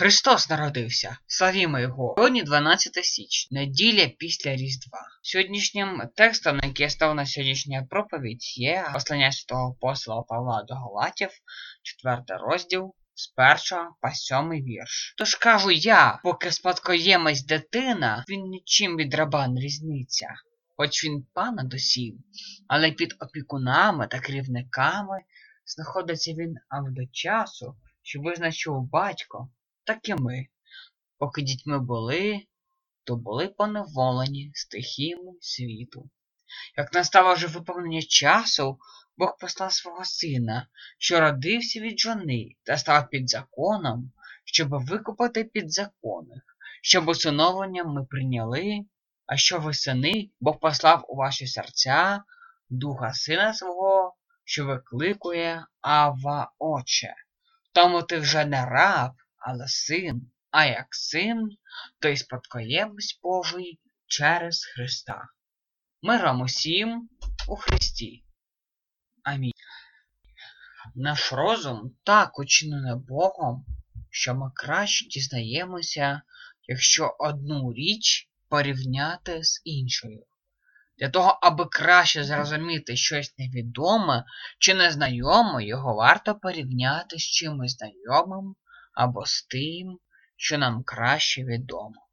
Христос народився, славімо Його. Сьогодні 12 січня, неділя після Різдва. Сьогоднішнім текстом, на який став на сьогоднішня проповідь, є послання святого апостола Павла до Галатів, 4 розділ, з першого по сьомий вірш. Тож кажу я, поки спадкоємець дитина, він нічим від раба не різниця. Хоч він пана досів, але під опікунами та керівниками знаходиться він аж до часу, що визначив батько так і ми. Поки дітьми були, то були поневолені стихіями світу. Як настало вже виповнення часу, Бог послав свого сина, що родився від жони та став під законом, щоб викупати підзаконних, щоб усиновлення ми прийняли, а що ви сини, Бог послав у ваші серця духа сина свого, що викликує Ава Отче. Тому ти вже не раб, але син, а як син, то й спадкоємець Божий через Христа. Миром усім у Христі. Амінь. Наш розум так учинений Богом, що ми краще дізнаємося, якщо одну річ порівняти з іншою. Для того, аби краще зрозуміти щось невідоме чи незнайоме, його варто порівняти з чимось знайомим або з тим, що нам краще відомо.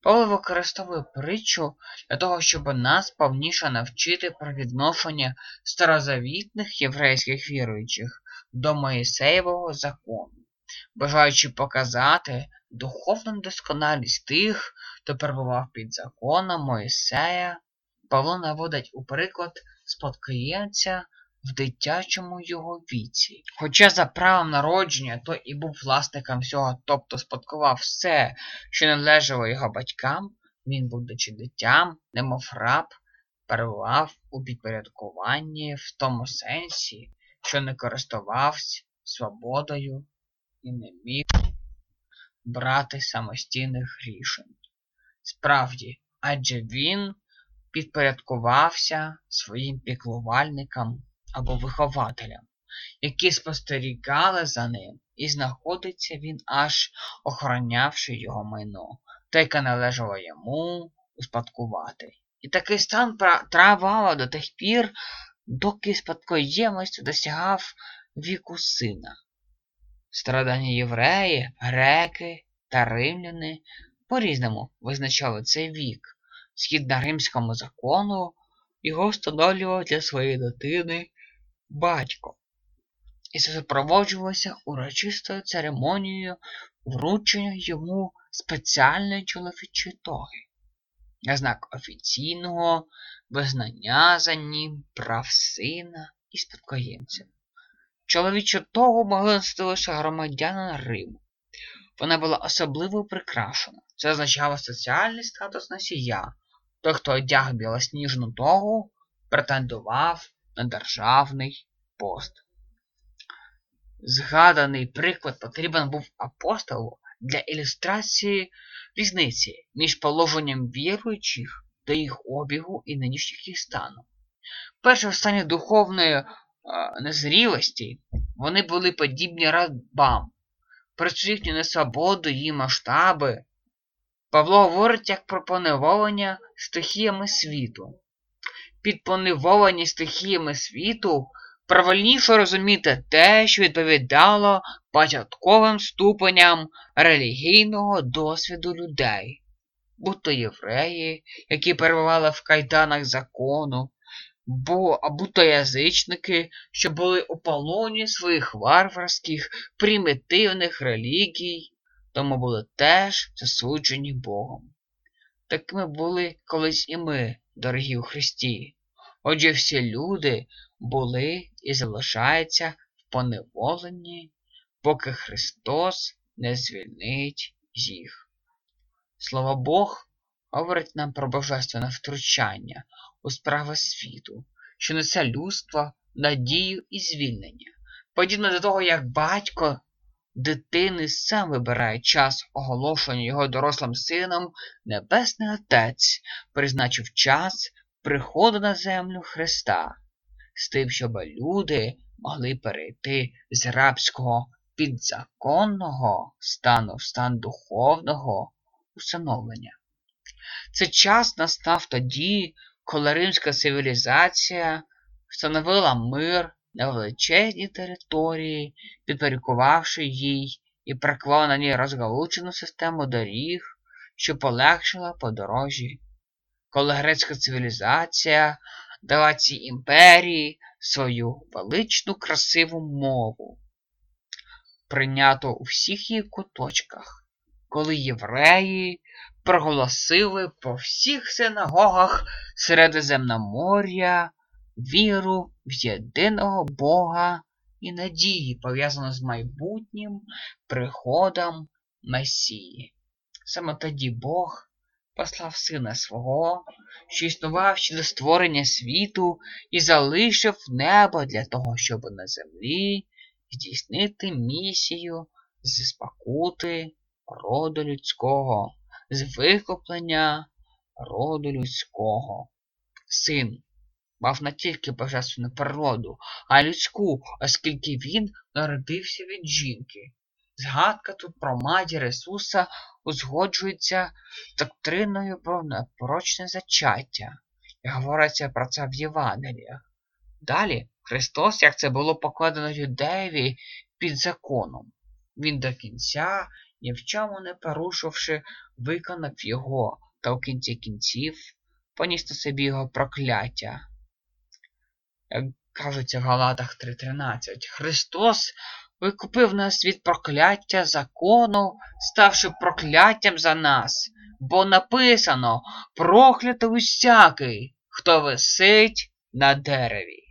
Павло використовує притчу для того, щоб нас повніше навчити про відношення старозавітних єврейських віруючих до Моїсеєвого закону, бажаючи показати духовну досконалість тих, хто перебував під законом Моїсея, Павло наводить у приклад спадкоємця в дитячому його віці. Хоча за правом народження той і був власником всього, тобто спадкував все, що належало його батькам, він, будучи дитям, немов раб, перебував у підпорядкуванні в тому сенсі, що не користувався свободою і не міг брати самостійних рішень. Справді, адже він підпорядкувався своїм піклувальникам або вихователям, які спостерігали за ним, і знаходиться він аж охоронявши його майно, те, яке належало йому успадкувати. І такий стан тривало до тих пір, доки спадкоємець досягав віку сина. Староданні євреї, греки та римляни по-різному визначали цей вік. Згідно римському закону, його встановлював для своєї дитини батько. І супроводжувалося урочистою церемонією вручення йому спеціальної чоловічої тоги, на знак офіційного визнання за ним прав сина і спадкоємця. Чоловічу тогу могли носити лише громадянина Риму. Вона була особливо прикрашена. Це означало соціальний статус носія. Той, хто одяг білосніжну тогу, претендував на державний пост. Згаданий приклад потрібен був апостолу для ілюстрації різниці між положенням віруючих до їх обігу і нинішніх їх стану. Перше в стані духовної е, незрілості вони були подібні рабам, їхню несвободу і масштаби. Павло говорить як про стихіями світу під поневолені стихіями світу, правильніше розуміти те, що відповідало початковим ступеням релігійного досвіду людей, будь-то євреї, які перебували в кайданах закону, бо будь-то язичники, що були у полоні своїх варварських, примітивних релігій, тому були теж засуджені Богом. Такими були колись і ми, дорогі у Христі. Отже, всі люди були і залишаються в поневоленні, поки Христос не звільнить їх. Слово Бог говорить нам про божественне втручання у справи світу, що несе людство, надію і звільнення, подібно до того, як батько дитини сам вибирає час оголошення його дорослим сином, Небесний Отець призначив час приходу на землю Христа, з тим, щоб люди могли перейти з рабського підзаконного стану в стан духовного усиновлення. Це час настав тоді, коли римська цивілізація встановила мир на величезній території, підпорядкувавши їй і ній розгалучену систему доріг, що полегшила подорожі. Коли грецька цивілізація дала цій імперії свою величну красиву мову, прийнято у всіх її куточках, коли євреї проголосили по всіх синагогах Середземномор'я віру в єдиного Бога і надії, пов'язану з майбутнім приходом Месії. Саме тоді Бог послав сина свого, що існував ще до створення світу, і залишив небо для того, щоб на землі здійснити місію з спокути роду людського, з викуплення роду людського. Син мав не тільки божественну природу, а й людську, оскільки він народився від жінки. Згадка тут про матір Ісуса узгоджується з доктриною про непорочне зачаття, і говориться про це в Євангеліях. Далі Христос, як це було покладено юдеєві під законом, Він до кінця, ні в чому не порушивши, виконав його та в кінці кінців поніс на собі його прокляття. Як кажуть в Галатах 3.13, Христос викупив нас від прокляття закону, ставши прокляттям за нас, бо написано проклято усякий, хто висить на дереві.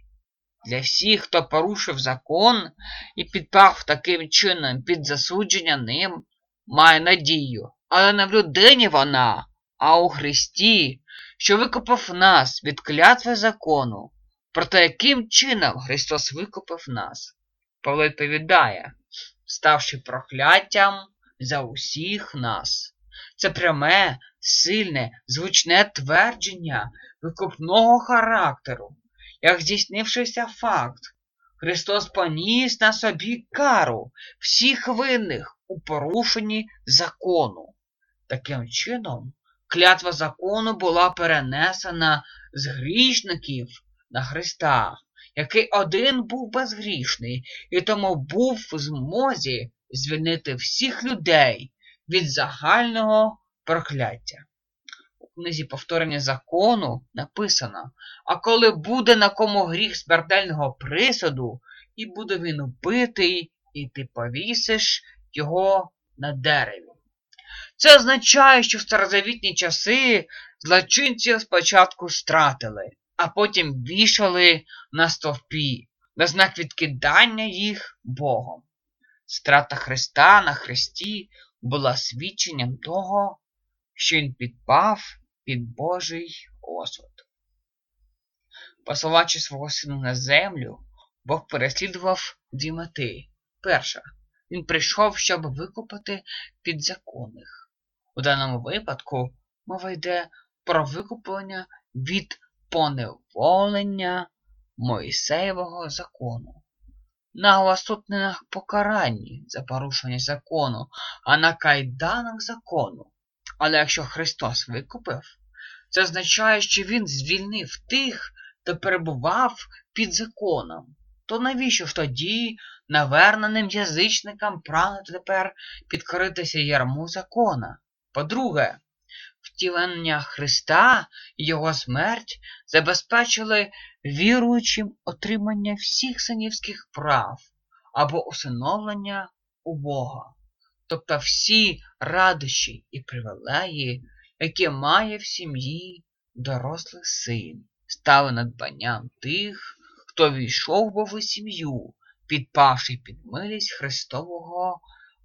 Для всіх, хто порушив закон і підпав таким чином під засудження ним, має надію, але не в людині вона, а у Христі, що викупив нас від клятви закону. Проте яким чином Христос викупив нас? Павло відповідає, ставши прокляттям за усіх нас. Це пряме, сильне, звучне твердження викупного характеру, як здійснившися факт. Христос поніс на собі кару всіх винних у порушенні закону. Таким чином, клятва закону була перенесена з грішників на Христа, який один був безгрішний і тому був в змозі звільнити всіх людей від загального прокляття. У книзі повторення закону написано, а коли буде на кому гріх смертельного присуду, і буде він убитий, і ти повісиш його на дереві. Це означає, що в старозавітні часи злочинців спочатку стратили, а потім вішали на стовпі на знак відкидання їх Богом. Страта Христа на Христі була свідченням того, що Він підпав під Божий осуд. Посилаючи свого сина на землю, Бог переслідував дві мети. Перша, він прийшов, щоб викупити підзаконних. У даному випадку мова йде про викуплення від поневолення Моїсеєвого закону. Наголос тут не на покаранні за порушення закону, а на кайданах закону. Але якщо Христос викупив, це означає, що Він звільнив тих, хто перебував під законом. То навіщо ж тоді наверненим язичникам прагнути тепер підкоритися ярму закона? По-друге, втілення Христа і Його смерть забезпечили віруючим отримання всіх синівських прав або усиновлення у Бога, тобто всі радощі і привілеї, які має в сім'ї дорослий син, стали надбанням тих, хто війшов в сім'ю, підпавши під милість Христового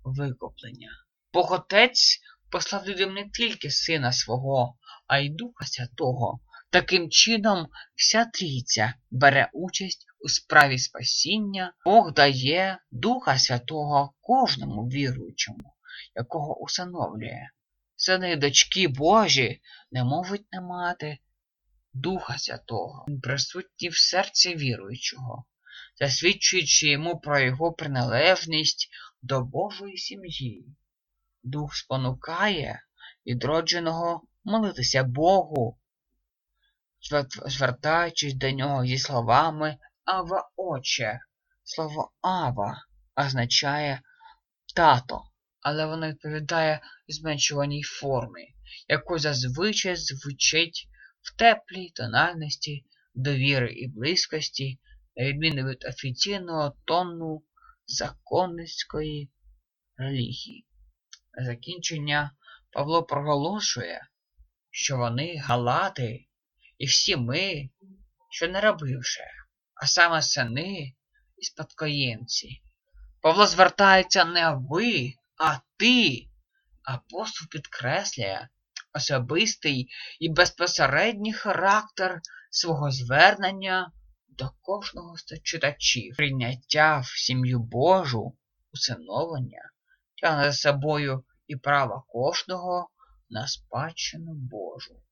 викуплення. Бог Отець послав людям не тільки сина свого, а й Духа Святого. Таким чином, вся трійця бере участь у справі спасіння, Бог дає Духа Святого кожному віруючому, якого усиновлює. Сини і дочки Божі не можуть не мати Духа Святого, Він присутній в серці віруючого, засвідчуючи йому про його приналежність до Божої сім'ї. Дух спонукає відродженого молитися Богу, звертаючись до нього зі словами Ава Отче. Слово Ава означає тато, але воно відповідає зменшуваній формі, яку зазвичай звучить в теплій тональності довіри і близькості, на відміну від офіційного тону законницької релігії. Закінчення Павло проголошує, що вони галати, і всі ми, що не робивши, а саме сини і спадкоємці. Павло звертається не ви, а ти. Апостол підкреслює особистий і безпосередній характер свого звернення до кожного з читачів. Прийняття в сім'ю Божу, усиновлення тягне за собою і право кожного на спадщину Божу.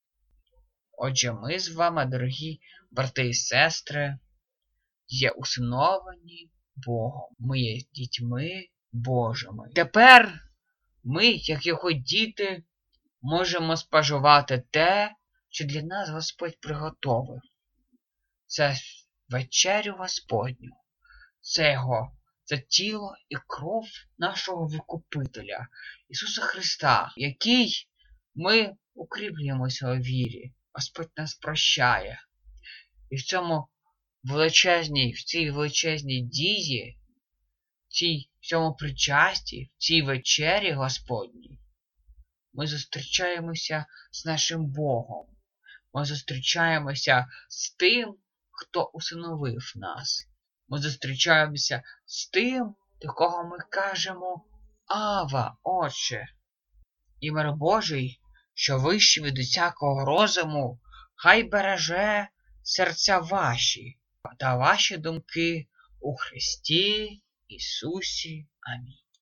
Отже, ми з вами, дорогі брати і сестри, є усиновлені Богом. Ми є дітьми Божими. Тепер ми, як його діти, можемо споживати те, що для нас Господь приготовив. Це вечерю Господню, це Його, це тіло і кров нашого Викупителя, Ісуса Христа, який ми укріплюємося у вірі. Господь нас прощає. І в цьому величезній, в цій величезній дії, в цій в цьому причасті, в цій вечері Господній, ми зустрічаємося з нашим Богом. Ми зустрічаємося з тим, хто усиновив нас. Ми зустрічаємося з тим, до кого ми кажемо Ава, Отче. І мир Божий, що вищий від усякого розуму, хай береже серця ваші та ваші думки у Христі Ісусі. Амінь.